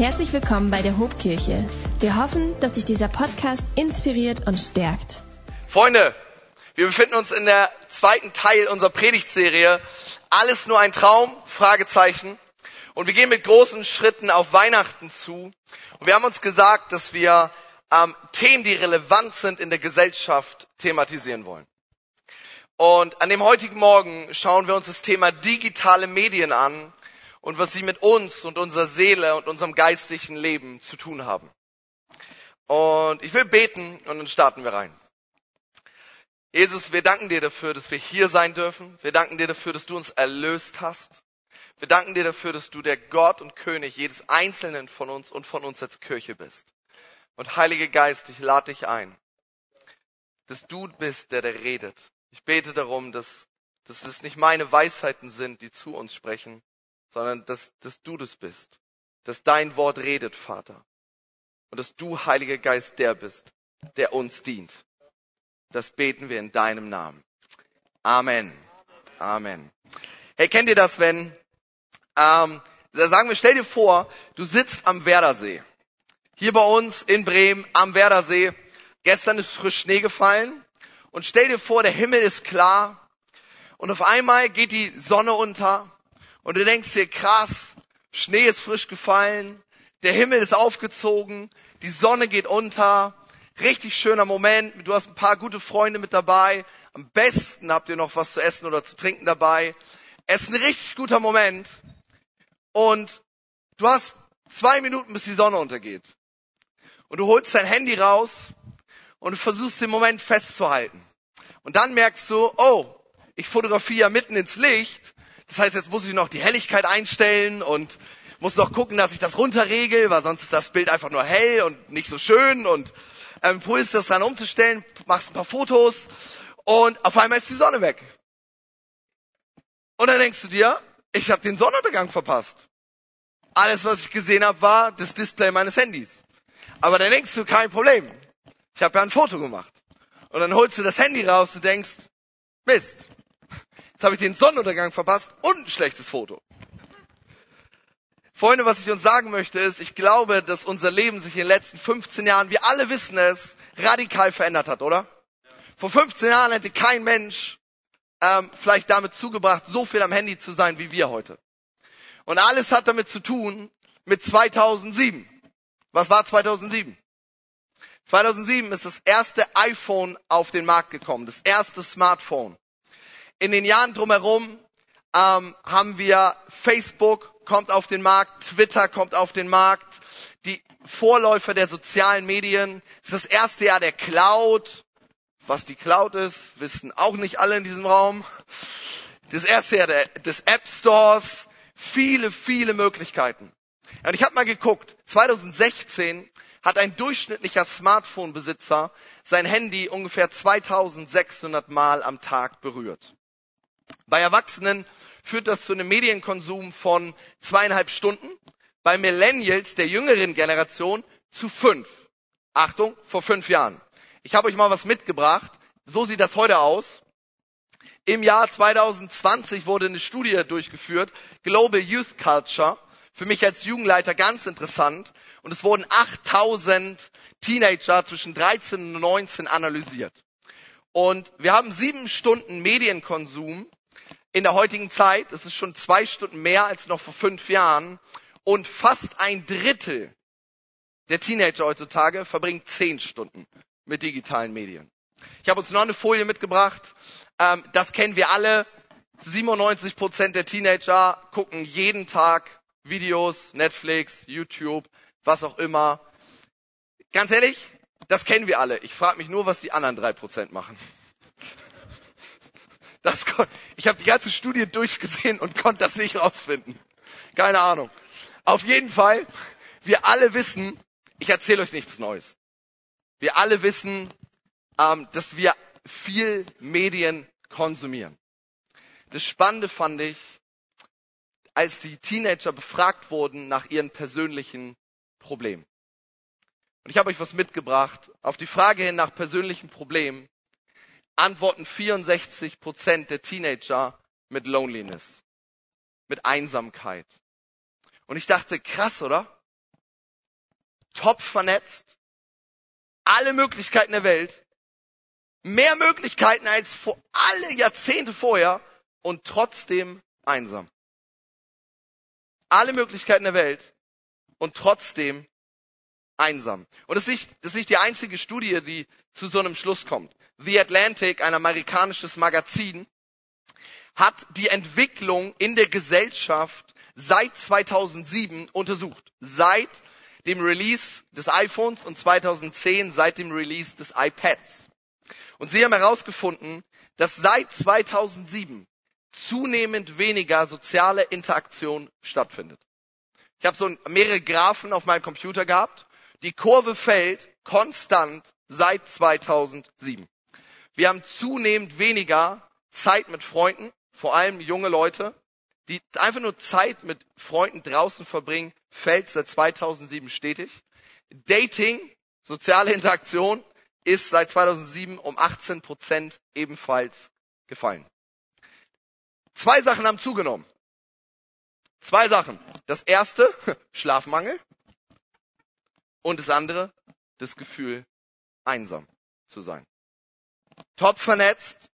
Herzlich willkommen bei der Hobkirche. Wir hoffen, dass sich dieser Podcast inspiriert und stärkt. Freunde, wir befinden uns in der zweiten Teil unserer Predigtserie. Alles nur ein Traum? Fragezeichen. Und wir gehen mit großen Schritten auf Weihnachten zu. Und wir haben uns gesagt, dass wir ähm, Themen, die relevant sind in der Gesellschaft, thematisieren wollen. Und an dem heutigen Morgen schauen wir uns das Thema digitale Medien an und was sie mit uns und unserer Seele und unserem geistlichen Leben zu tun haben. Und ich will beten und dann starten wir rein. Jesus, wir danken dir dafür, dass wir hier sein dürfen. Wir danken dir dafür, dass du uns erlöst hast. Wir danken dir dafür, dass du der Gott und König jedes Einzelnen von uns und von uns als Kirche bist. Und Heiliger Geist, ich lade dich ein, dass du bist, der, der redet. Ich bete darum, dass, dass es nicht meine Weisheiten sind, die zu uns sprechen, sondern dass, dass du das bist, dass dein Wort redet, Vater. Und dass du, Heiliger Geist, der bist, der uns dient. Das beten wir in deinem Namen. Amen. Amen. Hey, kennt ihr das, wenn, ähm, sagen wir, stell dir vor, du sitzt am Werdersee. Hier bei uns in Bremen am Werdersee. Gestern ist frisch Schnee gefallen. Und stell dir vor, der Himmel ist klar. Und auf einmal geht die Sonne unter und du denkst dir, krass, Schnee ist frisch gefallen, der Himmel ist aufgezogen, die Sonne geht unter, richtig schöner Moment, du hast ein paar gute Freunde mit dabei, am besten habt ihr noch was zu essen oder zu trinken dabei. Es ist ein richtig guter Moment und du hast zwei Minuten, bis die Sonne untergeht. Und du holst dein Handy raus und du versuchst den Moment festzuhalten. Und dann merkst du, oh, ich fotografiere mitten ins Licht das heißt, jetzt muss ich noch die Helligkeit einstellen und muss noch gucken, dass ich das runterregel, weil sonst ist das Bild einfach nur hell und nicht so schön und ähm, probierst das dann umzustellen, machst ein paar Fotos und auf einmal ist die Sonne weg. Und dann denkst du dir, ich habe den Sonnenuntergang verpasst. Alles, was ich gesehen habe, war das Display meines Handys. Aber dann denkst du, kein Problem. Ich habe ja ein Foto gemacht. Und dann holst du das Handy raus und denkst, Mist, Jetzt habe ich den Sonnenuntergang verpasst und ein schlechtes Foto. Freunde, was ich uns sagen möchte ist, ich glaube, dass unser Leben sich in den letzten 15 Jahren, wir alle wissen es, radikal verändert hat, oder? Vor 15 Jahren hätte kein Mensch ähm, vielleicht damit zugebracht, so viel am Handy zu sein wie wir heute. Und alles hat damit zu tun mit 2007. Was war 2007? 2007 ist das erste iPhone auf den Markt gekommen, das erste Smartphone in den Jahren drumherum ähm, haben wir Facebook kommt auf den Markt, Twitter kommt auf den Markt, die Vorläufer der sozialen Medien. Es ist das erste Jahr der Cloud. Was die Cloud ist, wissen auch nicht alle in diesem Raum. Das erste Jahr der, des App Stores. Viele, viele Möglichkeiten. Und ich habe mal geguckt, 2016 hat ein durchschnittlicher Smartphone-Besitzer sein Handy ungefähr 2600 Mal am Tag berührt. Bei Erwachsenen führt das zu einem Medienkonsum von zweieinhalb Stunden. Bei Millennials, der jüngeren Generation, zu fünf. Achtung, vor fünf Jahren. Ich habe euch mal was mitgebracht. So sieht das heute aus. Im Jahr 2020 wurde eine Studie durchgeführt, Global Youth Culture. Für mich als Jugendleiter ganz interessant. Und es wurden 8000 Teenager zwischen 13 und 19 analysiert. Und wir haben sieben Stunden Medienkonsum in der heutigen Zeit. Es ist schon zwei Stunden mehr als noch vor fünf Jahren. Und fast ein Drittel der Teenager heutzutage verbringt zehn Stunden mit digitalen Medien. Ich habe uns noch eine Folie mitgebracht. Ähm, das kennen wir alle. 97 Prozent der Teenager gucken jeden Tag Videos, Netflix, YouTube, was auch immer. Ganz ehrlich, das kennen wir alle. Ich frage mich nur, was die anderen drei Prozent machen. Das, ich habe die ganze Studie durchgesehen und konnte das nicht rausfinden. Keine Ahnung. Auf jeden Fall, wir alle wissen, ich erzähle euch nichts Neues. Wir alle wissen, ähm, dass wir viel Medien konsumieren. Das Spannende fand ich, als die Teenager befragt wurden nach ihren persönlichen Problemen. Und ich habe euch was mitgebracht. Auf die Frage hin nach persönlichen Problemen antworten 64 Prozent der Teenager mit Loneliness, mit Einsamkeit. Und ich dachte, krass, oder? top vernetzt, alle Möglichkeiten der Welt, mehr Möglichkeiten als vor alle Jahrzehnte vorher und trotzdem einsam. Alle Möglichkeiten der Welt und trotzdem einsam. Und das ist, nicht, das ist nicht die einzige Studie, die zu so einem Schluss kommt. The Atlantic, ein amerikanisches Magazin, hat die Entwicklung in der Gesellschaft seit 2007 untersucht. Seit dem Release des iPhones und 2010 seit dem Release des iPads. Und sie haben herausgefunden, dass seit 2007 zunehmend weniger soziale Interaktion stattfindet. Ich habe so mehrere Graphen auf meinem Computer gehabt. Die Kurve fällt konstant seit 2007. Wir haben zunehmend weniger Zeit mit Freunden, vor allem junge Leute, die einfach nur Zeit mit Freunden draußen verbringen, fällt seit 2007 stetig. Dating, soziale Interaktion, ist seit 2007 um 18 Prozent ebenfalls gefallen. Zwei Sachen haben zugenommen. Zwei Sachen. Das erste, Schlafmangel. Und das andere, das Gefühl, einsam zu sein. Top vernetzt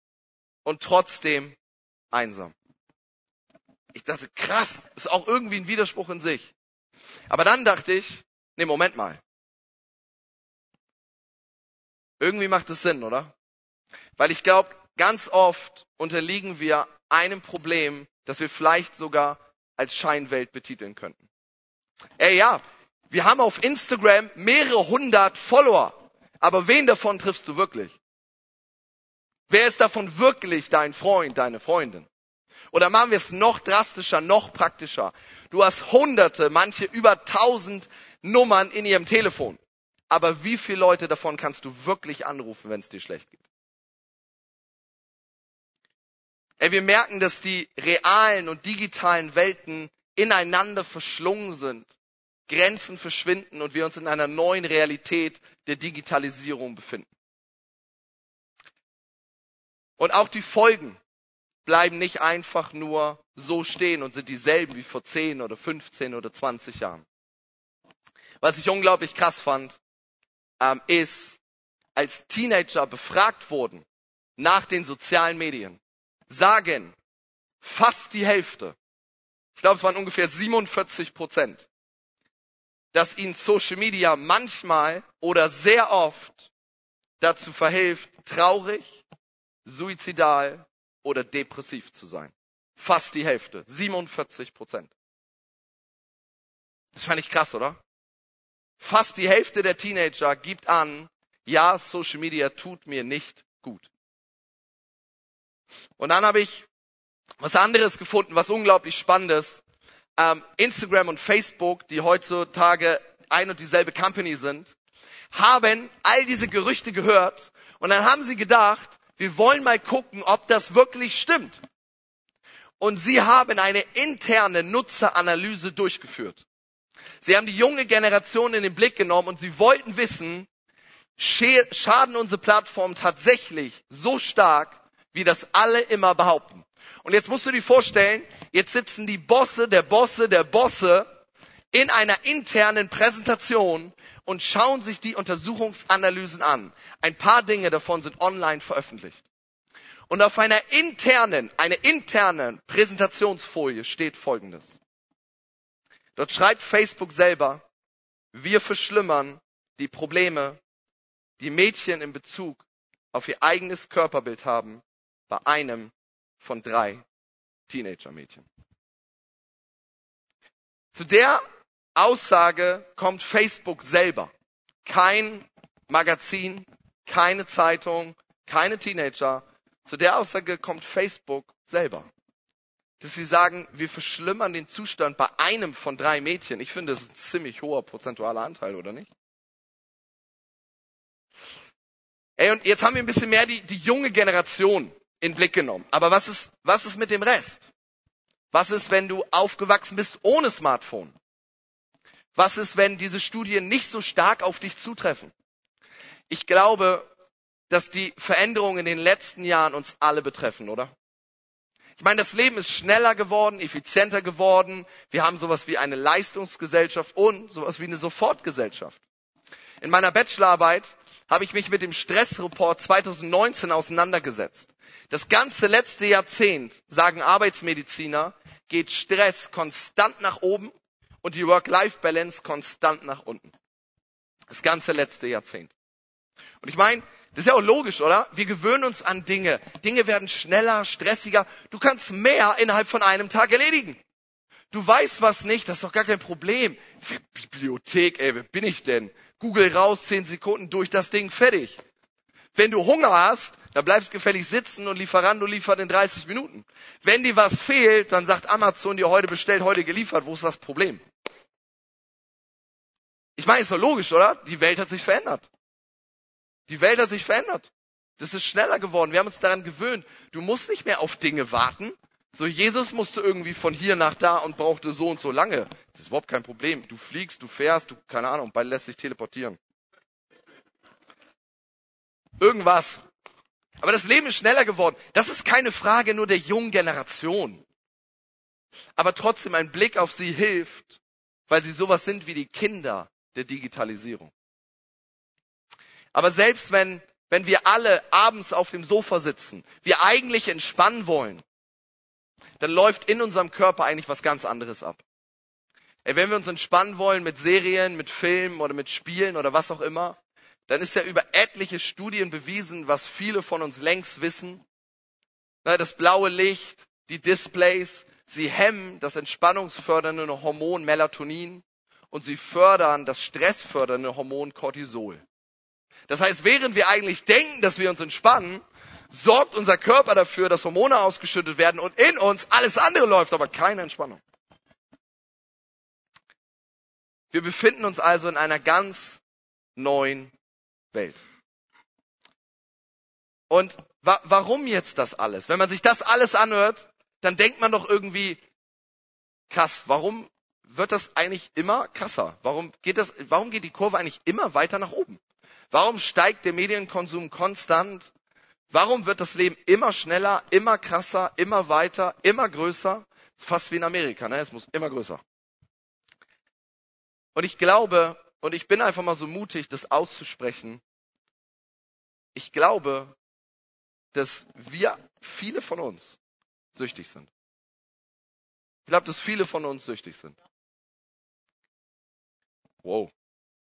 und trotzdem einsam. Ich dachte, krass, ist auch irgendwie ein Widerspruch in sich. Aber dann dachte ich, nee, Moment mal. Irgendwie macht es Sinn, oder? Weil ich glaube, ganz oft unterliegen wir einem Problem, das wir vielleicht sogar als Scheinwelt betiteln könnten. Ey, ja, wir haben auf Instagram mehrere hundert Follower, aber wen davon triffst du wirklich? Wer ist davon wirklich dein Freund, deine Freundin? Oder machen wir es noch drastischer, noch praktischer. Du hast hunderte, manche über tausend Nummern in ihrem Telefon. Aber wie viele Leute davon kannst du wirklich anrufen, wenn es dir schlecht geht? Ey, wir merken, dass die realen und digitalen Welten ineinander verschlungen sind. Grenzen verschwinden und wir uns in einer neuen Realität der Digitalisierung befinden. Und auch die Folgen bleiben nicht einfach nur so stehen und sind dieselben wie vor 10 oder 15 oder 20 Jahren. Was ich unglaublich krass fand, ähm, ist, als Teenager befragt wurden nach den sozialen Medien, sagen fast die Hälfte, ich glaube es waren ungefähr 47 Prozent, dass ihnen Social Media manchmal oder sehr oft dazu verhilft, traurig, suizidal oder depressiv zu sein. Fast die Hälfte, 47 Prozent. Das fand ich krass, oder? Fast die Hälfte der Teenager gibt an, ja, Social Media tut mir nicht gut. Und dann habe ich was anderes gefunden, was unglaublich spannend ist. Ähm, Instagram und Facebook, die heutzutage ein und dieselbe Company sind, haben all diese Gerüchte gehört und dann haben sie gedacht, wir wollen mal gucken, ob das wirklich stimmt. Und sie haben eine interne Nutzeranalyse durchgeführt. Sie haben die junge Generation in den Blick genommen und sie wollten wissen, schaden unsere Plattformen tatsächlich so stark, wie das alle immer behaupten. Und jetzt musst du dir vorstellen, jetzt sitzen die Bosse der Bosse der Bosse in einer internen Präsentation und schauen sich die Untersuchungsanalysen an. Ein paar Dinge davon sind online veröffentlicht. Und auf einer internen, eine interne Präsentationsfolie steht Folgendes. Dort schreibt Facebook selber, wir verschlimmern die Probleme, die Mädchen in Bezug auf ihr eigenes Körperbild haben, bei einem von drei Teenager-Mädchen. Zu der Aussage kommt Facebook selber. Kein Magazin, keine Zeitung, keine Teenager. Zu der Aussage kommt Facebook selber. Dass sie sagen, wir verschlimmern den Zustand bei einem von drei Mädchen. Ich finde, das ist ein ziemlich hoher prozentualer Anteil, oder nicht? Ey, und jetzt haben wir ein bisschen mehr die, die junge Generation in Blick genommen. Aber was ist, was ist mit dem Rest? Was ist, wenn du aufgewachsen bist ohne Smartphone? Was ist, wenn diese Studien nicht so stark auf dich zutreffen? Ich glaube, dass die Veränderungen in den letzten Jahren uns alle betreffen, oder? Ich meine, das Leben ist schneller geworden, effizienter geworden. Wir haben sowas wie eine Leistungsgesellschaft und sowas wie eine Sofortgesellschaft. In meiner Bachelorarbeit habe ich mich mit dem Stressreport 2019 auseinandergesetzt. Das ganze letzte Jahrzehnt, sagen Arbeitsmediziner, geht Stress konstant nach oben und die Work-Life-Balance konstant nach unten. Das ganze letzte Jahrzehnt. Und ich meine, das ist ja auch logisch, oder? Wir gewöhnen uns an Dinge. Dinge werden schneller, stressiger. Du kannst mehr innerhalb von einem Tag erledigen. Du weißt was nicht, das ist doch gar kein Problem. Bibliothek, ey, wer bin ich denn? Google raus, zehn Sekunden durch das Ding, fertig. Wenn du Hunger hast, dann bleibst gefällig sitzen und Lieferando liefert in 30 Minuten. Wenn dir was fehlt, dann sagt Amazon dir heute bestellt, heute geliefert. Wo ist das Problem? Ich meine, ist doch logisch, oder? Die Welt hat sich verändert. Die Welt hat sich verändert. Das ist schneller geworden. Wir haben uns daran gewöhnt. Du musst nicht mehr auf Dinge warten. So, Jesus musste irgendwie von hier nach da und brauchte so und so lange. Das ist überhaupt kein Problem. Du fliegst, du fährst, du, keine Ahnung, bald lässt sich teleportieren. Irgendwas. Aber das Leben ist schneller geworden. Das ist keine Frage nur der jungen Generation. Aber trotzdem ein Blick auf sie hilft, weil sie sowas sind wie die Kinder der Digitalisierung. Aber selbst wenn, wenn wir alle abends auf dem Sofa sitzen, wir eigentlich entspannen wollen, dann läuft in unserem Körper eigentlich was ganz anderes ab. Ey, wenn wir uns entspannen wollen mit Serien, mit Filmen oder mit Spielen oder was auch immer, dann ist ja über etliche Studien bewiesen, was viele von uns längst wissen. Das blaue Licht, die Displays, sie hemmen das entspannungsfördernde Hormon Melatonin und sie fördern das stressfördernde Hormon Cortisol. Das heißt, während wir eigentlich denken, dass wir uns entspannen, sorgt unser Körper dafür, dass Hormone ausgeschüttet werden und in uns alles andere läuft, aber keine Entspannung. Wir befinden uns also in einer ganz neuen Welt. Und wa warum jetzt das alles? Wenn man sich das alles anhört, dann denkt man doch irgendwie, krass, warum wird das eigentlich immer krasser? Warum geht das, warum geht die Kurve eigentlich immer weiter nach oben? Warum steigt der Medienkonsum konstant? Warum wird das Leben immer schneller, immer krasser, immer weiter, immer größer? Fast wie in Amerika, ne? Es muss immer größer. Und ich glaube, und ich bin einfach mal so mutig, das auszusprechen. Ich glaube, dass wir, viele von uns, süchtig sind. Ich glaube, dass viele von uns süchtig sind. Wow.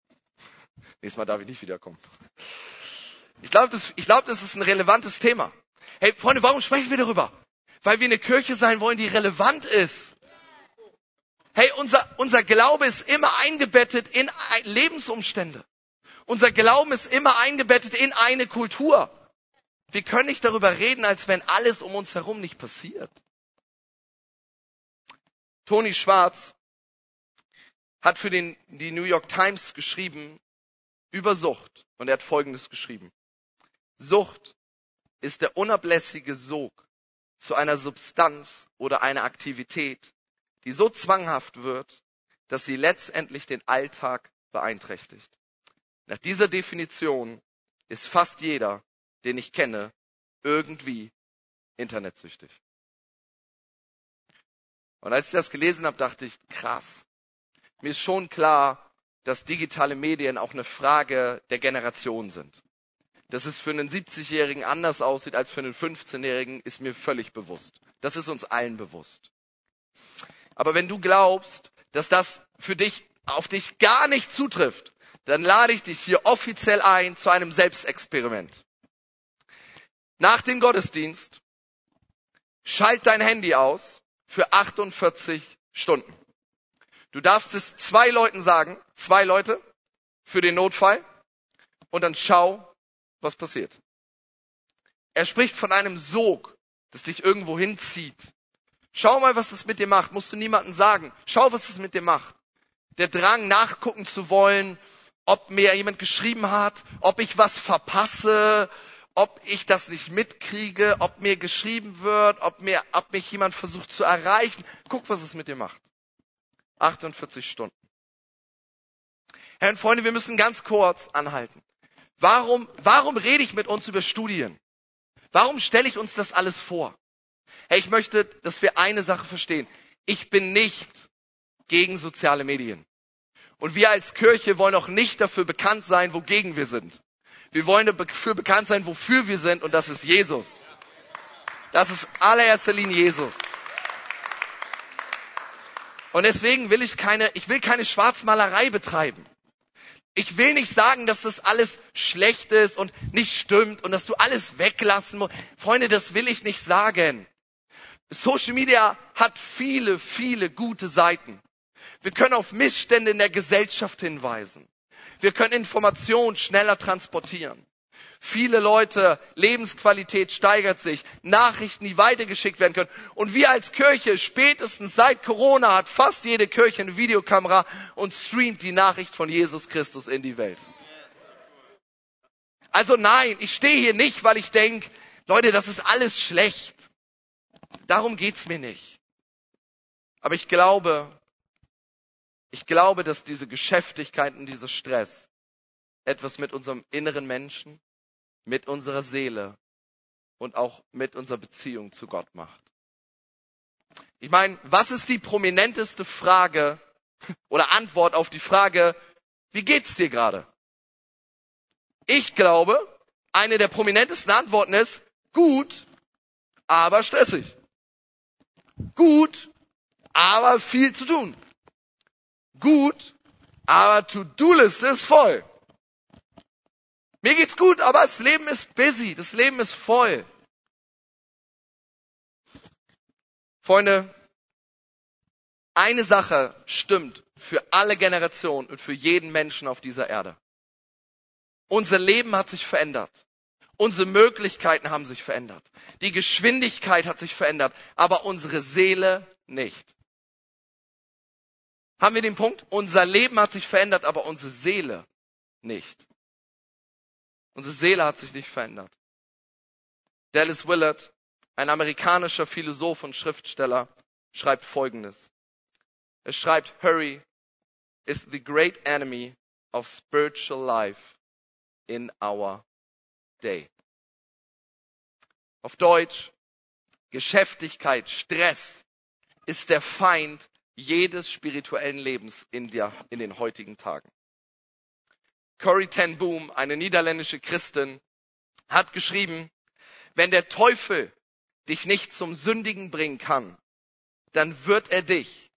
Nächstes Mal darf ich nicht wiederkommen. Ich glaube, das, ich glaube, das ist ein relevantes Thema. Hey, Freunde, warum sprechen wir darüber? Weil wir eine Kirche sein wollen, die relevant ist. Hey, unser, unser Glaube ist immer eingebettet in Lebensumstände. Unser Glauben ist immer eingebettet in eine Kultur. Wir können nicht darüber reden, als wenn alles um uns herum nicht passiert. Toni Schwarz hat für den, die New York Times geschrieben über Sucht und er hat Folgendes geschrieben. Sucht ist der unablässige Sog zu einer Substanz oder einer Aktivität, die so zwanghaft wird, dass sie letztendlich den Alltag beeinträchtigt. Nach dieser Definition ist fast jeder, den ich kenne, irgendwie internetsüchtig. Und als ich das gelesen habe, dachte ich, krass. Mir ist schon klar, dass digitale Medien auch eine Frage der Generation sind. Dass es für einen 70-Jährigen anders aussieht als für einen 15-Jährigen, ist mir völlig bewusst. Das ist uns allen bewusst. Aber wenn du glaubst, dass das für dich, auf dich gar nicht zutrifft, dann lade ich dich hier offiziell ein zu einem Selbstexperiment. Nach dem Gottesdienst schalt dein Handy aus für 48 Stunden. Du darfst es zwei Leuten sagen, zwei Leute für den Notfall und dann schau, was passiert. Er spricht von einem Sog, das dich irgendwo hinzieht. Schau mal, was das mit dir macht. Musst du niemandem sagen. Schau, was es mit dir macht. Der Drang, nachgucken zu wollen, ob mir jemand geschrieben hat, ob ich was verpasse, ob ich das nicht mitkriege, ob mir geschrieben wird, ob mir, ob mich jemand versucht zu erreichen. Guck, was es mit dir macht. 48 Stunden. Herr und Freunde, wir müssen ganz kurz anhalten. Warum, warum rede ich mit uns über Studien? Warum stelle ich uns das alles vor? Hey, ich möchte, dass wir eine Sache verstehen. Ich bin nicht gegen soziale Medien. Und wir als Kirche wollen auch nicht dafür bekannt sein, wogegen wir sind. Wir wollen dafür bekannt sein, wofür wir sind, und das ist Jesus. Das ist allererster Linie Jesus. Und deswegen will ich keine, ich will keine Schwarzmalerei betreiben. Ich will nicht sagen, dass das alles schlecht ist und nicht stimmt und dass du alles weglassen musst. Freunde, das will ich nicht sagen. Social Media hat viele, viele gute Seiten. Wir können auf Missstände in der Gesellschaft hinweisen. Wir können Informationen schneller transportieren. Viele Leute, Lebensqualität steigert sich, Nachrichten, die weitergeschickt werden können. Und wir als Kirche, spätestens seit Corona, hat fast jede Kirche eine Videokamera und streamt die Nachricht von Jesus Christus in die Welt. Also nein, ich stehe hier nicht, weil ich denke, Leute, das ist alles schlecht. Darum geht's mir nicht. Aber ich glaube, ich glaube, dass diese Geschäftigkeit und dieser Stress etwas mit unserem inneren Menschen, mit unserer Seele und auch mit unserer Beziehung zu Gott macht. Ich meine, was ist die prominenteste Frage oder Antwort auf die Frage, wie geht's dir gerade? Ich glaube, eine der prominentesten Antworten ist, gut, aber stressig. Gut, aber viel zu tun. Gut, aber To-Do-Liste ist voll. Mir geht's gut, aber das Leben ist busy, das Leben ist voll. Freunde, eine Sache stimmt für alle Generationen und für jeden Menschen auf dieser Erde. Unser Leben hat sich verändert. Unsere Möglichkeiten haben sich verändert. Die Geschwindigkeit hat sich verändert, aber unsere Seele nicht. Haben wir den Punkt? Unser Leben hat sich verändert, aber unsere Seele nicht. Unsere Seele hat sich nicht verändert. Dallas Willard, ein amerikanischer Philosoph und Schriftsteller, schreibt Folgendes. Er schreibt, Hurry is the great enemy of spiritual life in our day. Auf Deutsch, Geschäftigkeit, Stress ist der Feind jedes spirituellen Lebens in, der, in den heutigen Tagen. Corrie ten Boom, eine niederländische Christin, hat geschrieben, wenn der Teufel dich nicht zum Sündigen bringen kann, dann wird er dich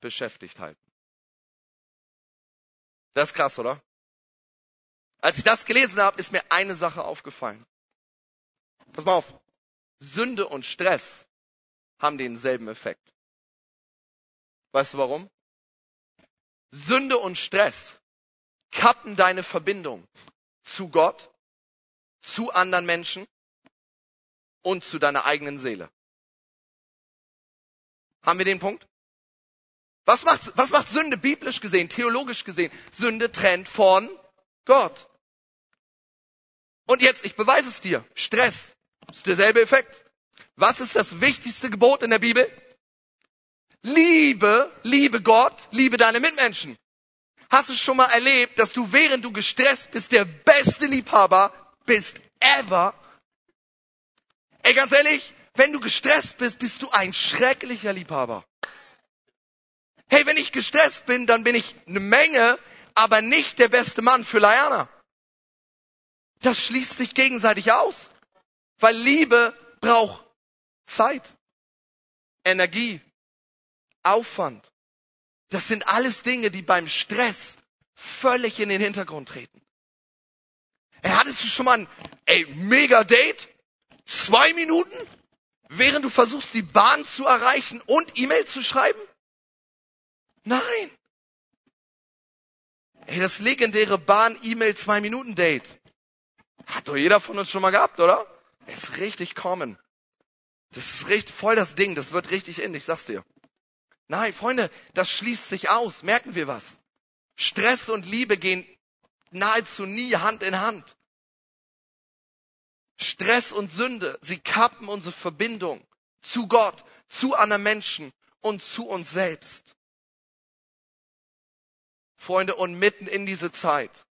beschäftigt halten. Das ist krass, oder? Als ich das gelesen habe, ist mir eine Sache aufgefallen. Pass mal auf. Sünde und Stress haben denselben Effekt. Weißt du warum? Sünde und Stress kappen deine Verbindung zu Gott, zu anderen Menschen und zu deiner eigenen Seele. Haben wir den Punkt? Was macht, was macht Sünde biblisch gesehen, theologisch gesehen? Sünde trennt von Gott. Und jetzt, ich beweise es dir. Stress ist derselbe Effekt. Was ist das wichtigste Gebot in der Bibel? Liebe, liebe Gott, liebe deine Mitmenschen. Hast du schon mal erlebt, dass du während du gestresst bist, der beste Liebhaber bist ever? Ey, ganz ehrlich, wenn du gestresst bist, bist du ein schrecklicher Liebhaber. Hey, wenn ich gestresst bin, dann bin ich eine Menge, aber nicht der beste Mann für Liana. Das schließt sich gegenseitig aus. Weil Liebe braucht Zeit, Energie, Aufwand. Das sind alles Dinge, die beim Stress völlig in den Hintergrund treten. Ey, hattest du schon mal ein ey, mega Date? Zwei Minuten? Während du versuchst, die Bahn zu erreichen und E-Mail zu schreiben? Nein. Ey, das legendäre Bahn-E-Mail-Zwei-Minuten-Date. Hat doch jeder von uns schon mal gehabt, oder? Ist richtig common. Das ist richtig voll das Ding. Das wird richtig in, ich sag's dir. Nein, Freunde, das schließt sich aus. Merken wir was? Stress und Liebe gehen nahezu nie Hand in Hand. Stress und Sünde, sie kappen unsere Verbindung zu Gott, zu anderen Menschen und zu uns selbst. Freunde, und mitten in diese Zeit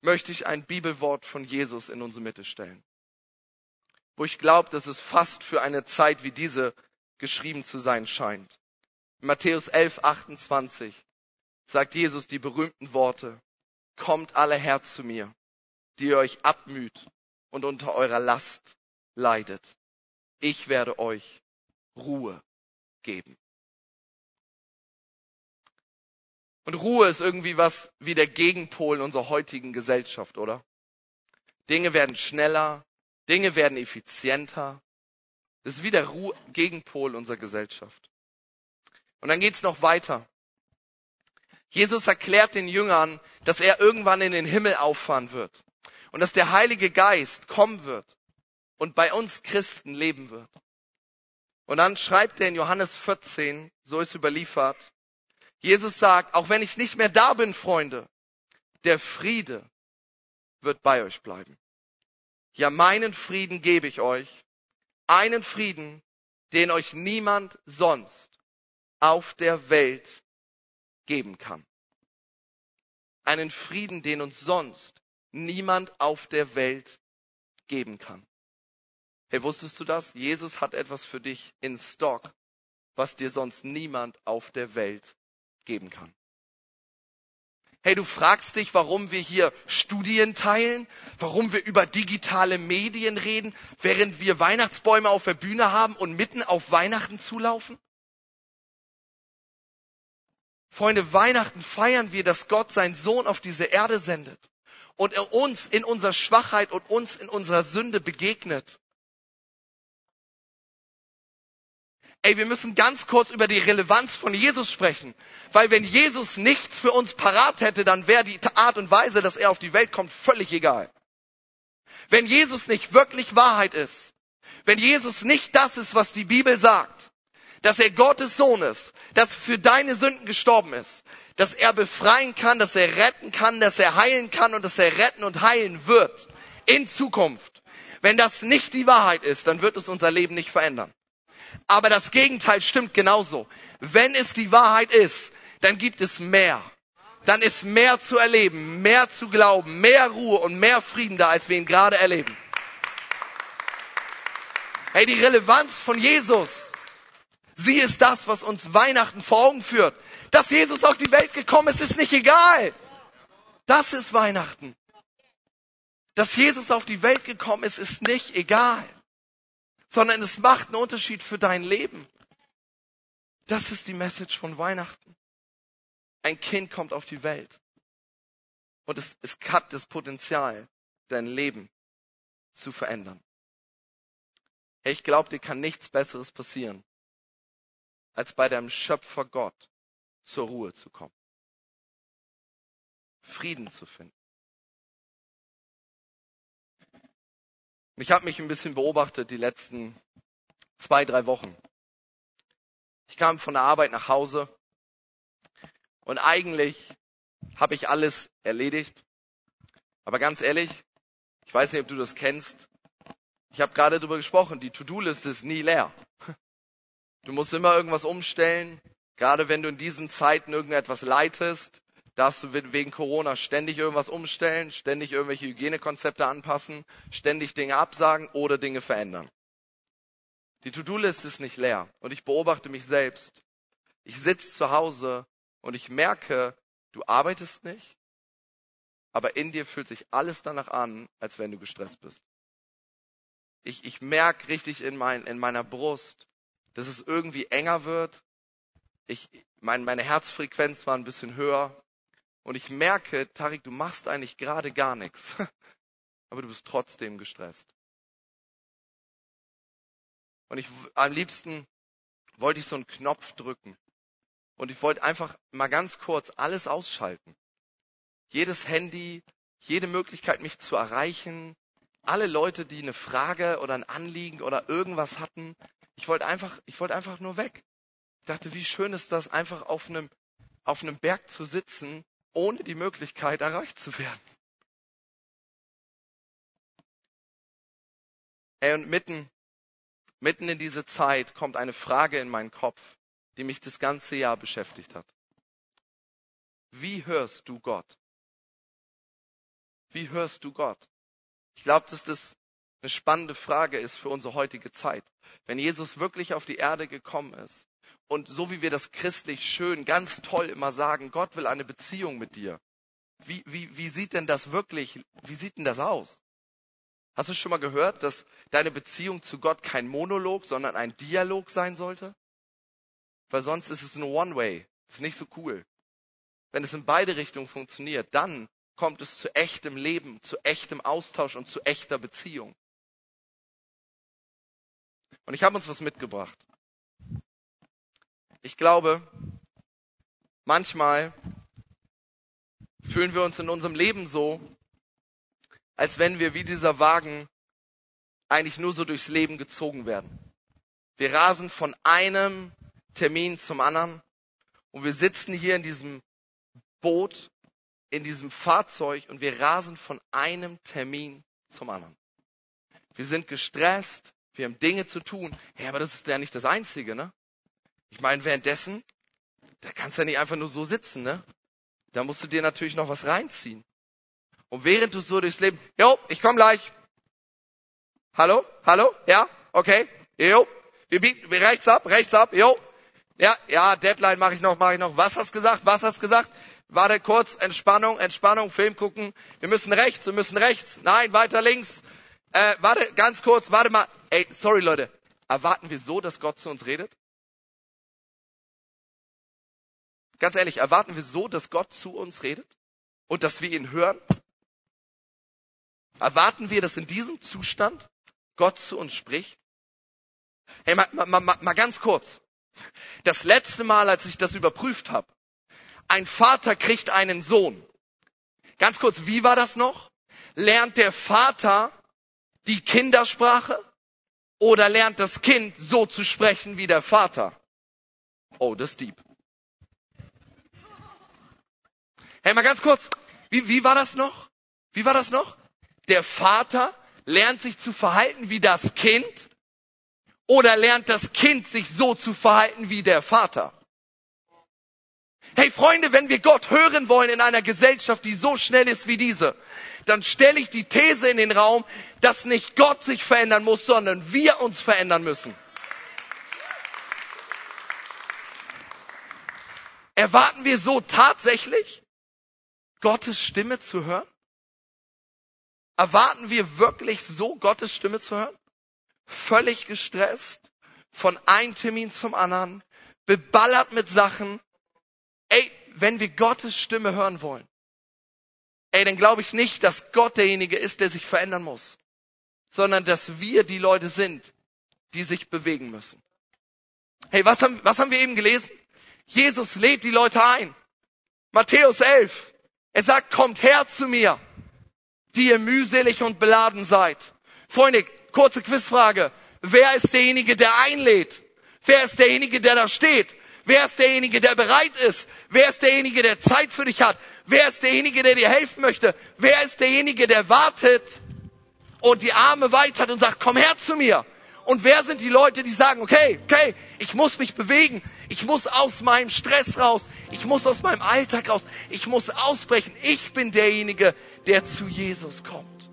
möchte ich ein Bibelwort von Jesus in unsere Mitte stellen, wo ich glaube, dass es fast für eine Zeit wie diese geschrieben zu sein scheint. Matthäus 11, 28 sagt Jesus die berühmten Worte, kommt alle her zu mir, die ihr euch abmüht und unter eurer Last leidet. Ich werde euch Ruhe geben. Und Ruhe ist irgendwie was wie der Gegenpol unserer heutigen Gesellschaft, oder? Dinge werden schneller, Dinge werden effizienter. Das ist wie der Ruhe Gegenpol unserer Gesellschaft. Und dann geht's noch weiter. Jesus erklärt den Jüngern, dass er irgendwann in den Himmel auffahren wird und dass der Heilige Geist kommen wird und bei uns Christen leben wird. Und dann schreibt er in Johannes 14, so ist überliefert, Jesus sagt, auch wenn ich nicht mehr da bin, Freunde, der Friede wird bei euch bleiben. Ja, meinen Frieden gebe ich euch, einen Frieden, den euch niemand sonst auf der Welt geben kann. Einen Frieden, den uns sonst niemand auf der Welt geben kann. Hey, wusstest du das? Jesus hat etwas für dich in Stock, was dir sonst niemand auf der Welt geben kann. Hey, du fragst dich, warum wir hier Studien teilen, warum wir über digitale Medien reden, während wir Weihnachtsbäume auf der Bühne haben und mitten auf Weihnachten zulaufen? Freunde, Weihnachten feiern wir, dass Gott seinen Sohn auf diese Erde sendet und er uns in unserer Schwachheit und uns in unserer Sünde begegnet. Ey, wir müssen ganz kurz über die Relevanz von Jesus sprechen. Weil wenn Jesus nichts für uns parat hätte, dann wäre die Art und Weise, dass er auf die Welt kommt, völlig egal. Wenn Jesus nicht wirklich Wahrheit ist, wenn Jesus nicht das ist, was die Bibel sagt, dass er Gottes Sohn ist, dass für deine Sünden gestorben ist, dass er befreien kann, dass er retten kann, dass er heilen kann und dass er retten und heilen wird in Zukunft. Wenn das nicht die Wahrheit ist, dann wird es unser Leben nicht verändern. Aber das Gegenteil stimmt genauso. Wenn es die Wahrheit ist, dann gibt es mehr. Dann ist mehr zu erleben, mehr zu glauben, mehr Ruhe und mehr Frieden da, als wir ihn gerade erleben. Hey, die Relevanz von Jesus Sie ist das, was uns Weihnachten vor Augen führt. Dass Jesus auf die Welt gekommen ist, ist nicht egal. Das ist Weihnachten. Dass Jesus auf die Welt gekommen ist, ist nicht egal. Sondern es macht einen Unterschied für dein Leben. Das ist die Message von Weihnachten. Ein Kind kommt auf die Welt. Und es, es hat das Potenzial, dein Leben zu verändern. Ich glaube, dir kann nichts Besseres passieren, als bei deinem Schöpfer Gott zur Ruhe zu kommen. Frieden zu finden. Ich habe mich ein bisschen beobachtet die letzten zwei, drei Wochen. Ich kam von der Arbeit nach Hause und eigentlich habe ich alles erledigt. Aber ganz ehrlich, ich weiß nicht, ob du das kennst. Ich habe gerade darüber gesprochen, die To-Do-Liste ist nie leer. Du musst immer irgendwas umstellen. Gerade wenn du in diesen Zeiten irgendetwas leitest, darfst du wegen Corona ständig irgendwas umstellen, ständig irgendwelche Hygienekonzepte anpassen, ständig Dinge absagen oder Dinge verändern. Die To-Do-List ist nicht leer. Und ich beobachte mich selbst. Ich sitze zu Hause und ich merke, du arbeitest nicht, aber in dir fühlt sich alles danach an, als wenn du gestresst bist. Ich, ich merke richtig in, mein, in meiner Brust, dass es irgendwie enger wird. Ich, mein, meine Herzfrequenz war ein bisschen höher. Und ich merke, Tarik, du machst eigentlich gerade gar nichts. Aber du bist trotzdem gestresst. Und ich, am liebsten wollte ich so einen Knopf drücken. Und ich wollte einfach mal ganz kurz alles ausschalten. Jedes Handy, jede Möglichkeit, mich zu erreichen, alle Leute, die eine Frage oder ein Anliegen oder irgendwas hatten, ich wollte einfach, ich wollte einfach nur weg. Ich dachte, wie schön ist das, einfach auf einem, auf einem Berg zu sitzen, ohne die Möglichkeit erreicht zu werden. Ey, und mitten, mitten in diese Zeit kommt eine Frage in meinen Kopf, die mich das ganze Jahr beschäftigt hat. Wie hörst du Gott? Wie hörst du Gott? Ich glaube, dass das eine spannende Frage ist für unsere heutige Zeit. Wenn Jesus wirklich auf die Erde gekommen ist und so wie wir das christlich schön, ganz toll immer sagen, Gott will eine Beziehung mit dir. Wie, wie, wie sieht denn das wirklich, wie sieht denn das aus? Hast du schon mal gehört, dass deine Beziehung zu Gott kein Monolog, sondern ein Dialog sein sollte? Weil sonst ist es eine One-Way. Ist nicht so cool. Wenn es in beide Richtungen funktioniert, dann kommt es zu echtem Leben, zu echtem Austausch und zu echter Beziehung. Und ich habe uns was mitgebracht. Ich glaube, manchmal fühlen wir uns in unserem Leben so, als wenn wir wie dieser Wagen eigentlich nur so durchs Leben gezogen werden. Wir rasen von einem Termin zum anderen und wir sitzen hier in diesem Boot, in diesem Fahrzeug und wir rasen von einem Termin zum anderen. Wir sind gestresst, wir haben Dinge zu tun. Ja, aber das ist ja nicht das Einzige, ne? Ich meine, währenddessen, da kannst du ja nicht einfach nur so sitzen, ne? Da musst du dir natürlich noch was reinziehen. Und während du so durchs Leben, jo, ich komm gleich. Hallo? Hallo? Ja? Okay? Jo. Wir bieten rechts ab, rechts ab, jo. Ja, ja, Deadline mache ich noch, mache ich noch. Was hast gesagt? Was hast gesagt? Warte kurz, Entspannung, Entspannung, Film gucken. Wir müssen rechts, wir müssen rechts. Nein, weiter links. Äh, warte, ganz kurz, warte mal. Ey, sorry Leute. Erwarten wir so, dass Gott zu uns redet? Ganz ehrlich, erwarten wir so, dass Gott zu uns redet und dass wir ihn hören? Erwarten wir, dass in diesem Zustand Gott zu uns spricht? Hey, mal, mal, mal, mal ganz kurz. Das letzte Mal, als ich das überprüft habe, ein Vater kriegt einen Sohn. Ganz kurz, wie war das noch? Lernt der Vater die Kindersprache oder lernt das Kind so zu sprechen wie der Vater? Oh, das ist deep. Hey, mal ganz kurz. Wie, wie war das noch? Wie war das noch? Der Vater lernt sich zu verhalten wie das Kind oder lernt das Kind sich so zu verhalten wie der Vater? Hey Freunde, wenn wir Gott hören wollen in einer Gesellschaft, die so schnell ist wie diese, dann stelle ich die These in den Raum, dass nicht Gott sich verändern muss, sondern wir uns verändern müssen. Erwarten wir so tatsächlich, Gottes Stimme zu hören? Erwarten wir wirklich so, Gottes Stimme zu hören? Völlig gestresst, von einem Termin zum anderen, beballert mit Sachen. Ey, wenn wir Gottes Stimme hören wollen, ey, dann glaube ich nicht, dass Gott derjenige ist, der sich verändern muss, sondern dass wir die Leute sind, die sich bewegen müssen. Hey, was haben, was haben wir eben gelesen? Jesus lädt die Leute ein. Matthäus 11. Er sagt, kommt her zu mir, die ihr mühselig und beladen seid. Freunde, kurze Quizfrage. Wer ist derjenige, der einlädt? Wer ist derjenige, der da steht? Wer ist derjenige, der bereit ist? Wer ist derjenige, der Zeit für dich hat? Wer ist derjenige, der dir helfen möchte? Wer ist derjenige, der wartet und die Arme weit hat und sagt, komm her zu mir? Und wer sind die Leute, die sagen, okay, okay, ich muss mich bewegen, ich muss aus meinem Stress raus, ich muss aus meinem Alltag raus. Ich muss ausbrechen. Ich bin derjenige, der zu Jesus kommt.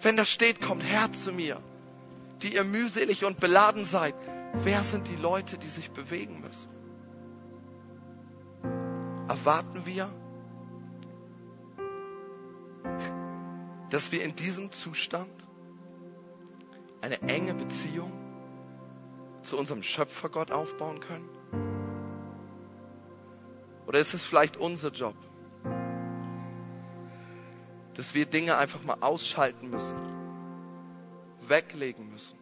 Wenn da steht, kommt her zu mir, die ihr mühselig und beladen seid. Wer sind die Leute, die sich bewegen müssen? Erwarten wir, dass wir in diesem Zustand eine enge Beziehung zu unserem Schöpfergott aufbauen können? Oder ist es vielleicht unser Job, dass wir Dinge einfach mal ausschalten müssen, weglegen müssen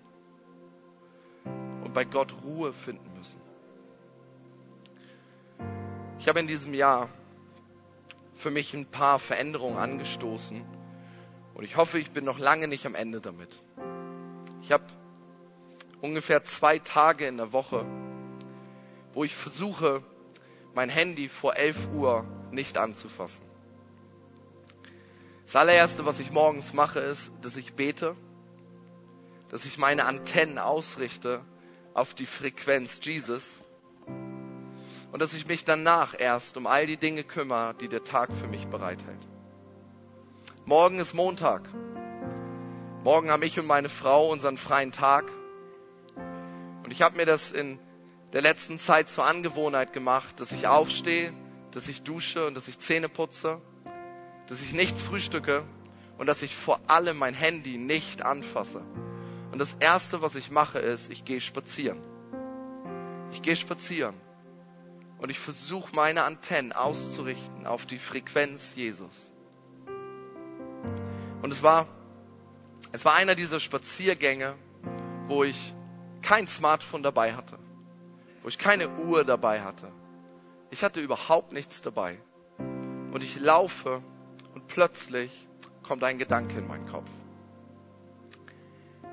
und bei Gott Ruhe finden Ich habe in diesem Jahr für mich ein paar Veränderungen angestoßen und ich hoffe, ich bin noch lange nicht am Ende damit. Ich habe ungefähr zwei Tage in der Woche, wo ich versuche, mein Handy vor 11 Uhr nicht anzufassen. Das allererste, was ich morgens mache, ist, dass ich bete, dass ich meine Antennen ausrichte auf die Frequenz Jesus und dass ich mich danach erst um all die Dinge kümmere, die der Tag für mich bereithält. Morgen ist Montag. Morgen haben ich und meine Frau unseren freien Tag Und ich habe mir das in der letzten Zeit zur Angewohnheit gemacht, dass ich aufstehe, dass ich dusche und dass ich Zähne putze, dass ich nichts frühstücke und dass ich vor allem mein Handy nicht anfasse. Und das Erste, was ich mache, ist, ich gehe spazieren. Ich gehe spazieren und ich versuche meine Antennen auszurichten auf die Frequenz Jesus. Und es war, es war einer dieser Spaziergänge, wo ich kein Smartphone dabei hatte, wo ich keine Uhr dabei hatte. Ich hatte überhaupt nichts dabei. Und ich laufe und plötzlich kommt ein Gedanke in meinen Kopf.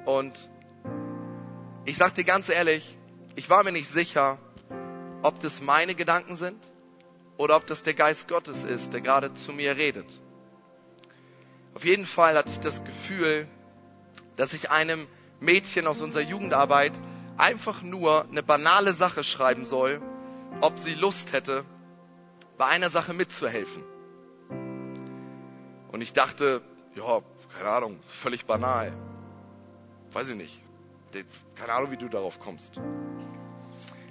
Und ich sag dir ganz ehrlich, ich war mir nicht sicher, ob das meine Gedanken sind oder ob das der Geist Gottes ist, der gerade zu mir redet. Auf jeden Fall hatte ich das Gefühl, dass ich einem Mädchen aus unserer Jugendarbeit einfach nur eine banale Sache schreiben soll, ob sie Lust hätte, bei einer Sache mitzuhelfen. Und ich dachte, ja, keine Ahnung, völlig banal. Weiß ich nicht. Keine Ahnung, wie du darauf kommst.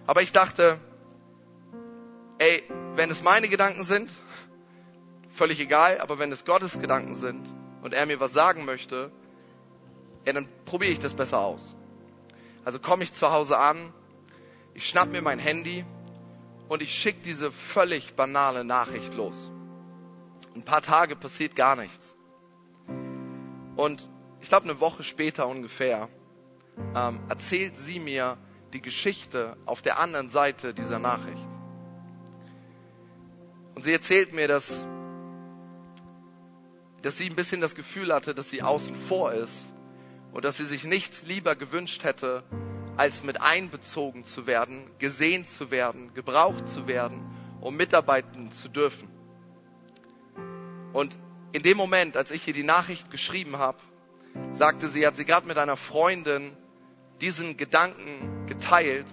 Aber ich dachte, ey, wenn es meine Gedanken sind, völlig egal, aber wenn es Gottes Gedanken sind und er mir was sagen möchte, ja, dann probiere ich das besser aus. Also komme ich zu Hause an, ich schnapp mir mein Handy und ich schicke diese völlig banale Nachricht los. Ein paar Tage passiert gar nichts. Und ich glaube, eine Woche später ungefähr ähm, erzählt sie mir die Geschichte auf der anderen Seite dieser Nachricht. Und sie erzählt mir, dass, dass sie ein bisschen das Gefühl hatte, dass sie außen vor ist und dass sie sich nichts lieber gewünscht hätte, als mit einbezogen zu werden, gesehen zu werden, gebraucht zu werden, um mitarbeiten zu dürfen. Und in dem Moment, als ich ihr die Nachricht geschrieben habe, sagte sie, hat sie gerade mit einer Freundin diesen Gedanken geteilt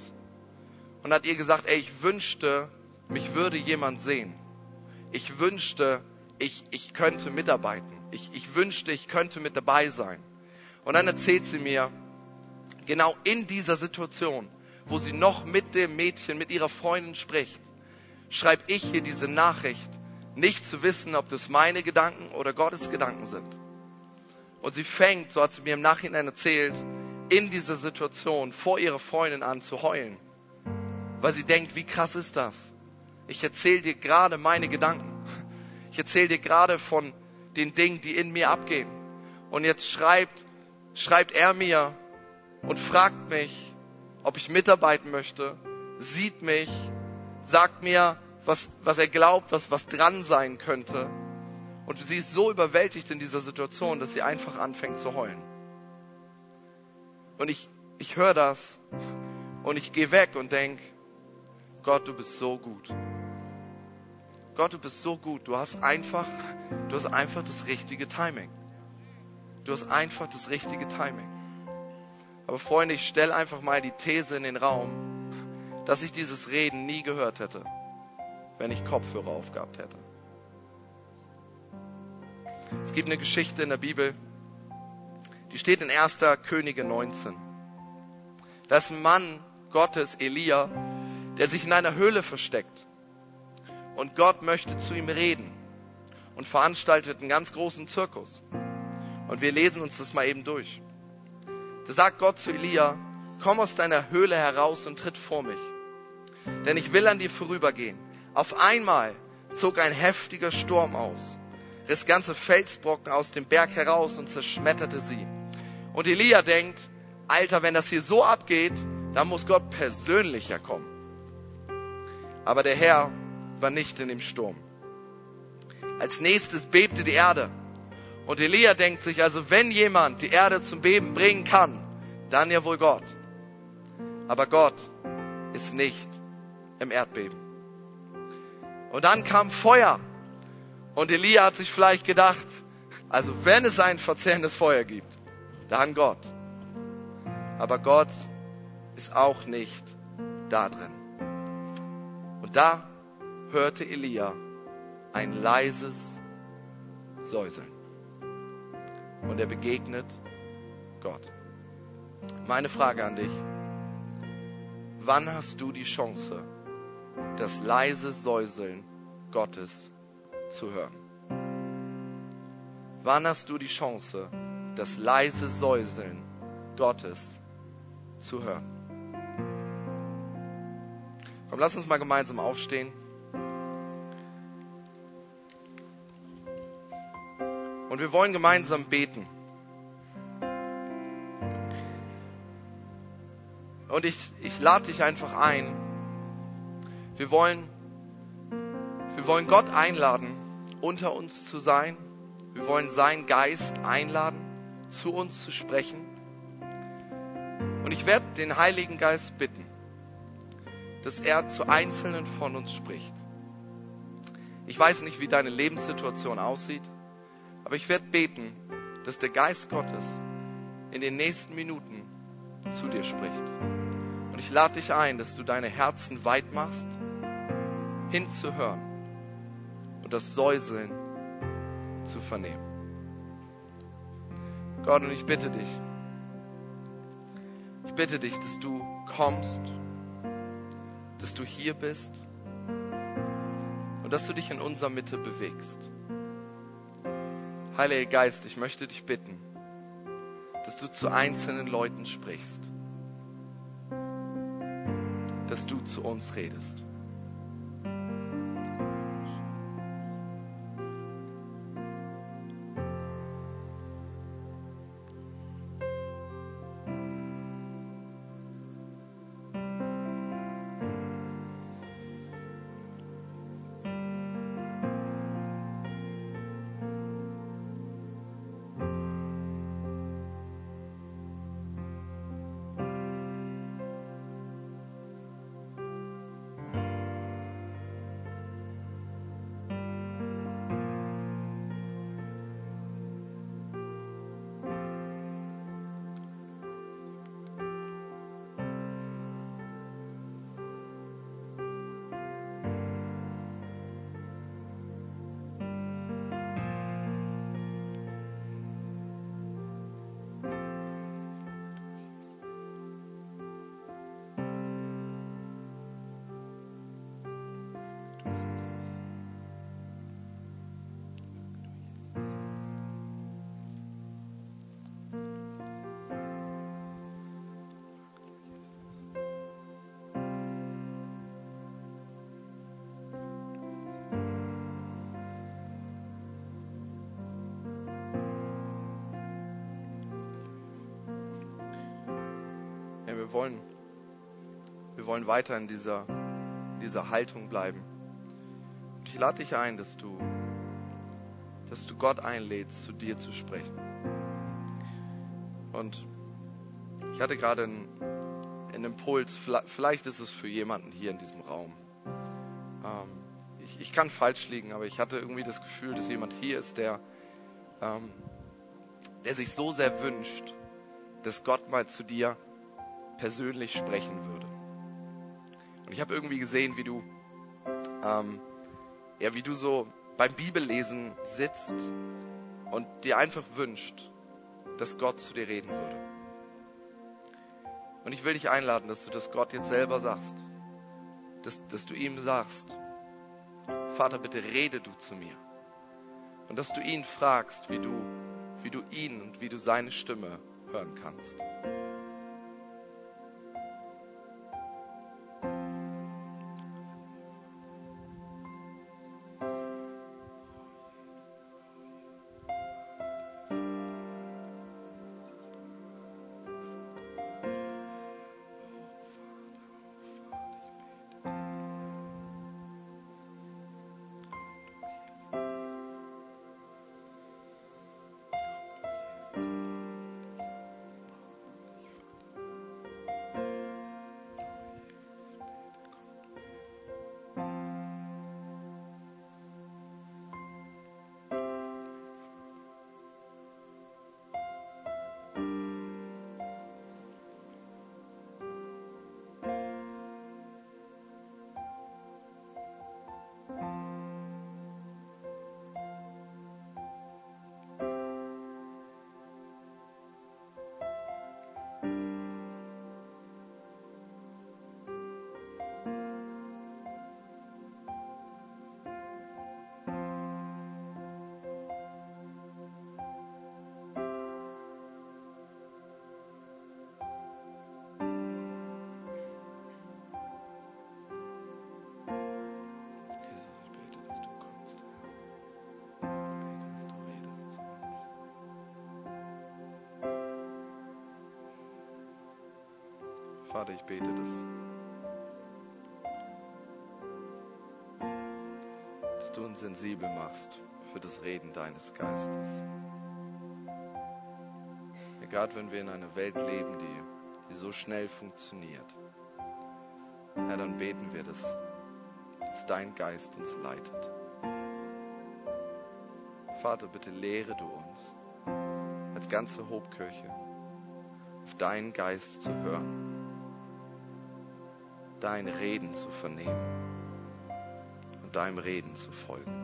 und hat ihr gesagt, ey, ich wünschte, mich würde jemand sehen ich wünschte, ich, ich könnte mitarbeiten. Ich, ich wünschte, ich könnte mit dabei sein. Und dann erzählt sie mir, genau in dieser Situation, wo sie noch mit dem Mädchen, mit ihrer Freundin spricht, schreibe ich hier diese Nachricht, nicht zu wissen, ob das meine Gedanken oder Gottes Gedanken sind. Und sie fängt, so hat sie mir im Nachhinein erzählt, in dieser Situation vor ihrer Freundin an zu heulen, weil sie denkt, wie krass ist das? Ich erzähle dir gerade meine Gedanken. Ich erzähle dir gerade von den Dingen, die in mir abgehen. Und jetzt schreibt, schreibt er mir und fragt mich, ob ich mitarbeiten möchte, sieht mich, sagt mir, was, was er glaubt, was, was dran sein könnte. Und sie ist so überwältigt in dieser Situation, dass sie einfach anfängt zu heulen. Und ich, ich höre das und ich gehe weg und denke, Gott, du bist so gut. Gott, du bist so gut. Du hast einfach, du hast einfach das richtige Timing. Du hast einfach das richtige Timing. Aber Freunde, ich stelle einfach mal die These in den Raum, dass ich dieses Reden nie gehört hätte, wenn ich Kopfhörer aufgehabt hätte. Es gibt eine Geschichte in der Bibel, die steht in 1. Könige 19. Da ist ein Mann Gottes, Elia, der sich in einer Höhle versteckt. Und Gott möchte zu ihm reden und veranstaltet einen ganz großen Zirkus. Und wir lesen uns das mal eben durch. Da sagt Gott zu Elia, komm aus deiner Höhle heraus und tritt vor mich. Denn ich will an dir vorübergehen. Auf einmal zog ein heftiger Sturm aus, riss ganze Felsbrocken aus dem Berg heraus und zerschmetterte sie. Und Elia denkt, Alter, wenn das hier so abgeht, dann muss Gott persönlich herkommen. Aber der Herr war nicht in dem Sturm. Als nächstes bebte die Erde. Und Elia denkt sich, also wenn jemand die Erde zum Beben bringen kann, dann ja wohl Gott. Aber Gott ist nicht im Erdbeben. Und dann kam Feuer. Und Elia hat sich vielleicht gedacht, also wenn es ein verzehrendes Feuer gibt, dann Gott. Aber Gott ist auch nicht da drin. Und da hörte Elia ein leises Säuseln. Und er begegnet Gott. Meine Frage an dich. Wann hast du die Chance, das leise Säuseln Gottes zu hören? Wann hast du die Chance, das leise Säuseln Gottes zu hören? Komm, lass uns mal gemeinsam aufstehen. Und wir wollen gemeinsam beten. Und ich, ich lade dich einfach ein. Wir wollen, wir wollen Gott einladen, unter uns zu sein. Wir wollen seinen Geist einladen, zu uns zu sprechen. Und ich werde den Heiligen Geist bitten, dass er zu Einzelnen von uns spricht. Ich weiß nicht, wie deine Lebenssituation aussieht, aber ich werde beten, dass der Geist Gottes in den nächsten Minuten zu dir spricht. Und ich lade dich ein, dass du deine Herzen weit machst, hinzuhören und das Säuseln zu vernehmen. Gott, und ich bitte dich, ich bitte dich, dass du kommst dass du hier bist und dass du dich in unserer Mitte bewegst. Heiliger Geist, ich möchte dich bitten, dass du zu einzelnen Leuten sprichst, dass du zu uns redest. Wollen, wir wollen weiter in dieser, in dieser Haltung bleiben. Und ich lade dich ein, dass du, dass du Gott einlädst, zu dir zu sprechen. Und ich hatte gerade einen, einen Impuls, vielleicht ist es für jemanden hier in diesem Raum. Ähm, ich, ich, kann falsch liegen, aber ich hatte irgendwie das Gefühl, dass jemand hier ist, der, ähm, der sich so sehr wünscht, dass Gott mal zu dir persönlich sprechen würde. Und ich habe irgendwie gesehen, wie du, ähm, ja, wie du so beim Bibellesen sitzt und dir einfach wünscht, dass Gott zu dir reden würde. Und ich will dich einladen, dass du das Gott jetzt selber sagst. Dass, dass du ihm sagst, Vater, bitte rede du zu mir. Und dass du ihn fragst, wie du, wie du ihn und wie du seine Stimme hören kannst. Vater, ich bete das. Dass du uns sensibel machst für das Reden deines Geistes. Gerade wenn wir in einer Welt leben, die, die so schnell funktioniert. Herr, dann beten wir das, dass dein Geist uns leitet. Vater, bitte lehre du uns als ganze Hobkirche auf deinen Geist zu hören, dein Reden zu vernehmen und deinem Reden zu folgen.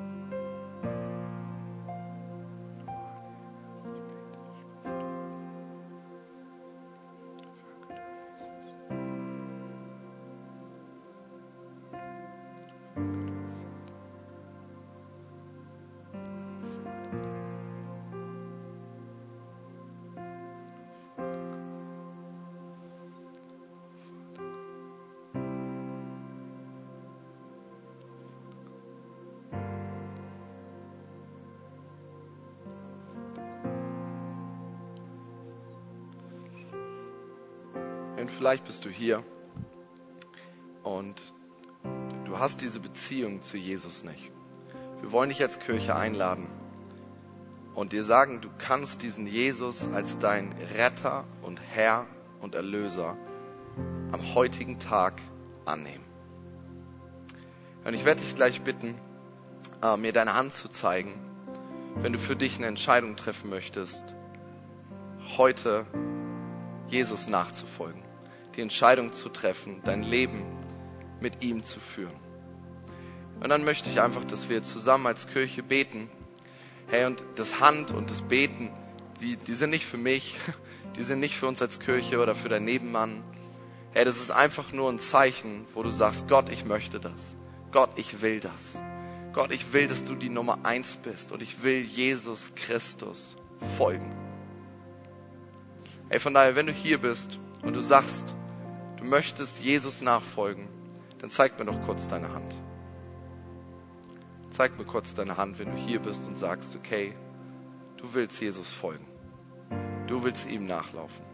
Vielleicht bist du hier und du hast diese Beziehung zu Jesus nicht. Wir wollen dich als Kirche einladen und dir sagen, du kannst diesen Jesus als dein Retter und Herr und Erlöser am heutigen Tag annehmen. Und ich werde dich gleich bitten, äh, mir deine Hand zu zeigen, wenn du für dich eine Entscheidung treffen möchtest, heute Jesus nachzufolgen die Entscheidung zu treffen, dein Leben mit ihm zu führen. Und dann möchte ich einfach, dass wir zusammen als Kirche beten. Hey, und das Hand und das Beten, die, die sind nicht für mich, die sind nicht für uns als Kirche oder für deinen Nebenmann. Hey, das ist einfach nur ein Zeichen, wo du sagst, Gott, ich möchte das. Gott, ich will das. Gott, ich will, dass du die Nummer eins bist und ich will Jesus Christus folgen. Hey, von daher, wenn du hier bist und du sagst, du möchtest Jesus nachfolgen, dann zeig mir doch kurz deine Hand. Zeig mir kurz deine Hand, wenn du hier bist und sagst, okay, du willst Jesus folgen. Du willst ihm nachlaufen.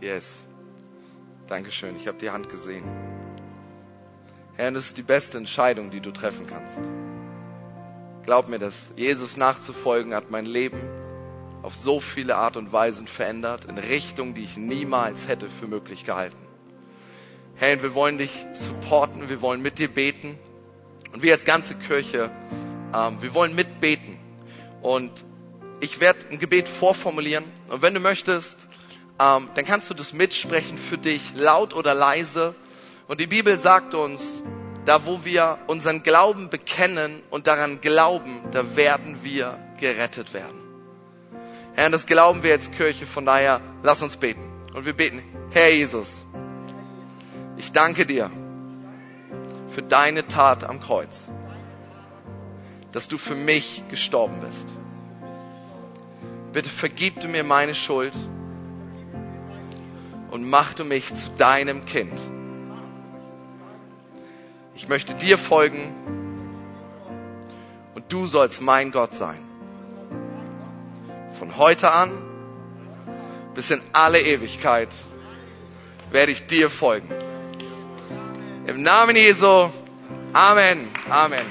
Yes. Dankeschön. Ich habe die Hand gesehen. Herr, das ist die beste Entscheidung, die du treffen kannst. Glaub mir das. Jesus nachzufolgen hat mein Leben auf so viele Art und Weisen verändert, in Richtungen, die ich niemals hätte für möglich gehalten. Herr, wir wollen dich supporten, wir wollen mit dir beten. Und wir als ganze Kirche, ähm, wir wollen mitbeten. Und ich werde ein Gebet vorformulieren. Und wenn du möchtest, ähm, dann kannst du das mitsprechen für dich, laut oder leise. Und die Bibel sagt uns, da wo wir unseren Glauben bekennen und daran glauben, da werden wir gerettet werden. Herr, und das glauben wir als Kirche, von daher lass uns beten. Und wir beten, Herr Jesus, ich danke dir für deine Tat am Kreuz, dass du für mich gestorben bist. Bitte vergib du mir meine Schuld und mach du mich zu deinem Kind. Ich möchte dir folgen und du sollst mein Gott sein. Von heute an bis in alle Ewigkeit werde ich dir folgen. Im Namen Jesu. Amen. Amen.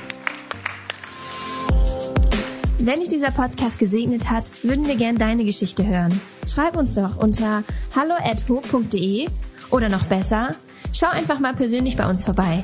Wenn dich dieser Podcast gesegnet hat, würden wir gern deine Geschichte hören. Schreib uns doch unter hallo@ho.de oder noch besser, schau einfach mal persönlich bei uns vorbei.